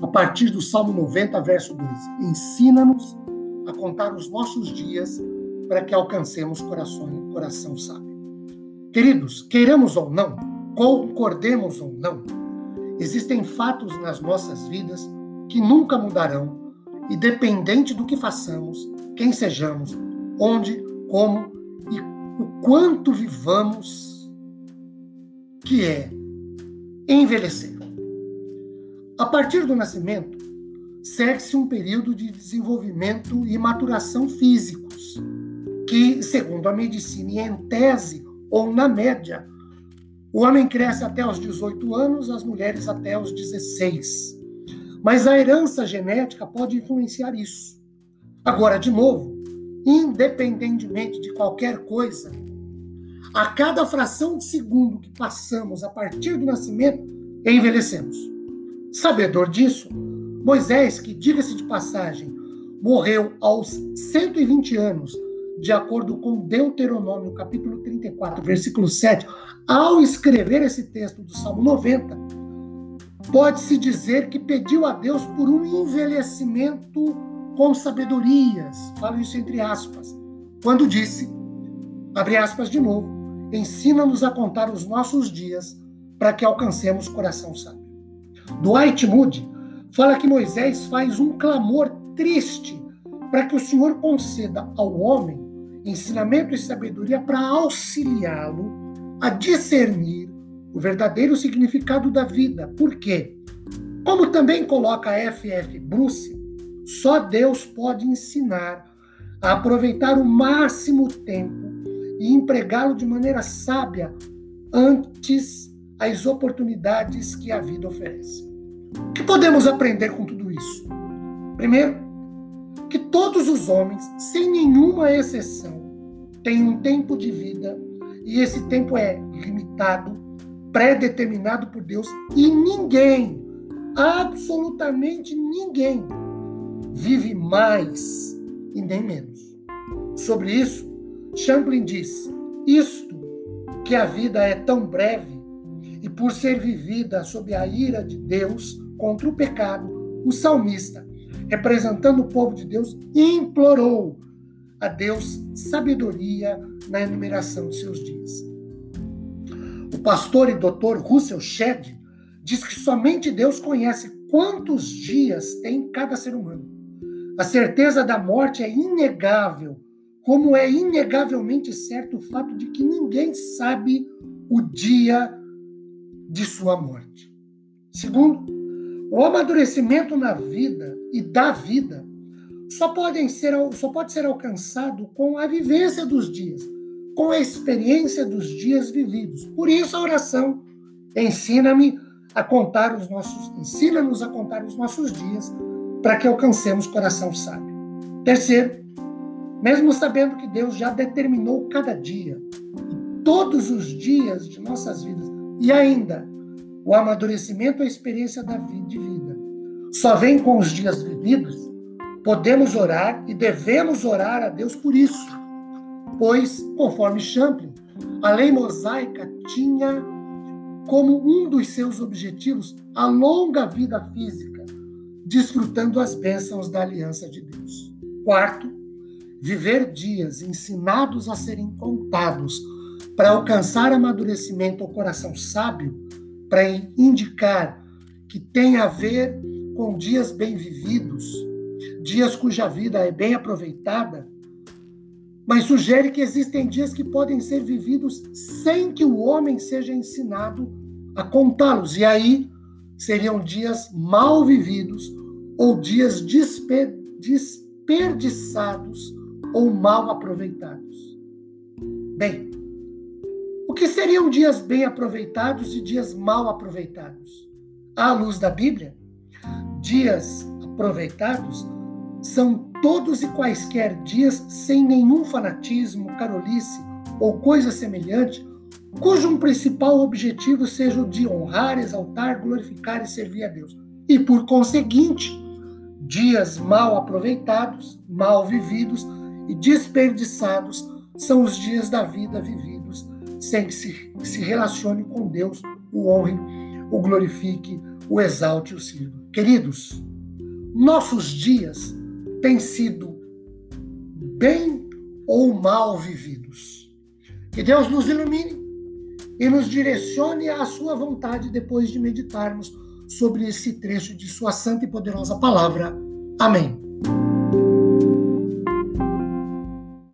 a partir do Salmo 90, verso 12. Ensina-nos a contar os nossos dias para que alcancemos coração, coração sábio. Queridos, queiramos ou não, concordemos ou não, existem fatos nas nossas vidas que nunca mudarão, independente do que façamos, quem sejamos, onde, como e o quanto vivamos, que é envelhecer. A partir do nascimento, segue-se um período de desenvolvimento e maturação físicos, que, segundo a medicina em tese ou na média, o homem cresce até os 18 anos, as mulheres até os 16. Mas a herança genética pode influenciar isso. Agora, de novo, independentemente de qualquer coisa, a cada fração de segundo que passamos a partir do nascimento, envelhecemos. Sabedor disso, Moisés, que diga-se de passagem, morreu aos 120 anos, de acordo com Deuteronômio, capítulo 34, versículo 7, ao escrever esse texto do Salmo 90, pode-se dizer que pediu a Deus por um envelhecimento com sabedorias, falo isso entre aspas, quando disse, abre aspas de novo, ensina-nos a contar os nossos dias para que alcancemos coração sábio. Dwight Moody fala que Moisés faz um clamor triste para que o Senhor conceda ao homem ensinamento e sabedoria para auxiliá-lo a discernir o verdadeiro significado da vida. Por quê? Como também coloca F. F. Bruce, só Deus pode ensinar a aproveitar o máximo tempo e empregá-lo de maneira sábia antes as oportunidades que a vida oferece. O que podemos aprender com tudo isso? Primeiro, que todos os homens, sem nenhuma exceção, têm um tempo de vida e esse tempo é limitado, pré-determinado por Deus e ninguém, absolutamente ninguém, vive mais e nem menos. Sobre isso, Champlin diz: isto que a vida é tão breve e por ser vivida sob a ira de Deus contra o pecado, o salmista, representando o povo de Deus, implorou a Deus sabedoria na enumeração de seus dias. O pastor e doutor Russell Shedd diz que somente Deus conhece quantos dias tem cada ser humano. A certeza da morte é inegável, como é inegavelmente certo o fato de que ninguém sabe o dia de sua morte. Segundo, o amadurecimento na vida e da vida só, podem ser, só pode ser alcançado com a vivência dos dias, com a experiência dos dias vividos. Por isso a oração ensina-me a contar os nossos, ensina-nos a contar os nossos dias para que alcancemos coração sábio. Terceiro, mesmo sabendo que Deus já determinou cada dia, todos os dias de nossas vidas, e ainda, o amadurecimento e a experiência da vida, de vida só vem com os dias vividos. Podemos orar e devemos orar a Deus por isso. Pois, conforme Champlin, a lei mosaica tinha como um dos seus objetivos a longa vida física, desfrutando as bênçãos da aliança de Deus. Quarto, viver dias ensinados a serem contados para alcançar amadurecimento ao coração sábio, para indicar que tem a ver com dias bem vividos, dias cuja vida é bem aproveitada, mas sugere que existem dias que podem ser vividos sem que o homem seja ensinado a contá-los. E aí seriam dias mal vividos ou dias desperdiçados ou mal aproveitados. Bem, que seriam dias bem aproveitados e dias mal aproveitados? À luz da Bíblia, dias aproveitados são todos e quaisquer dias sem nenhum fanatismo, carolice ou coisa semelhante, cujo principal objetivo seja o de honrar, exaltar, glorificar e servir a Deus. E por conseguinte, dias mal aproveitados, mal vividos e desperdiçados são os dias da vida vividos sem que se, se relacione com Deus, o honre, o glorifique, o exalte o sirva. Queridos, nossos dias têm sido bem ou mal vividos. Que Deus nos ilumine e nos direcione à sua vontade depois de meditarmos sobre esse trecho de sua santa e poderosa palavra. Amém.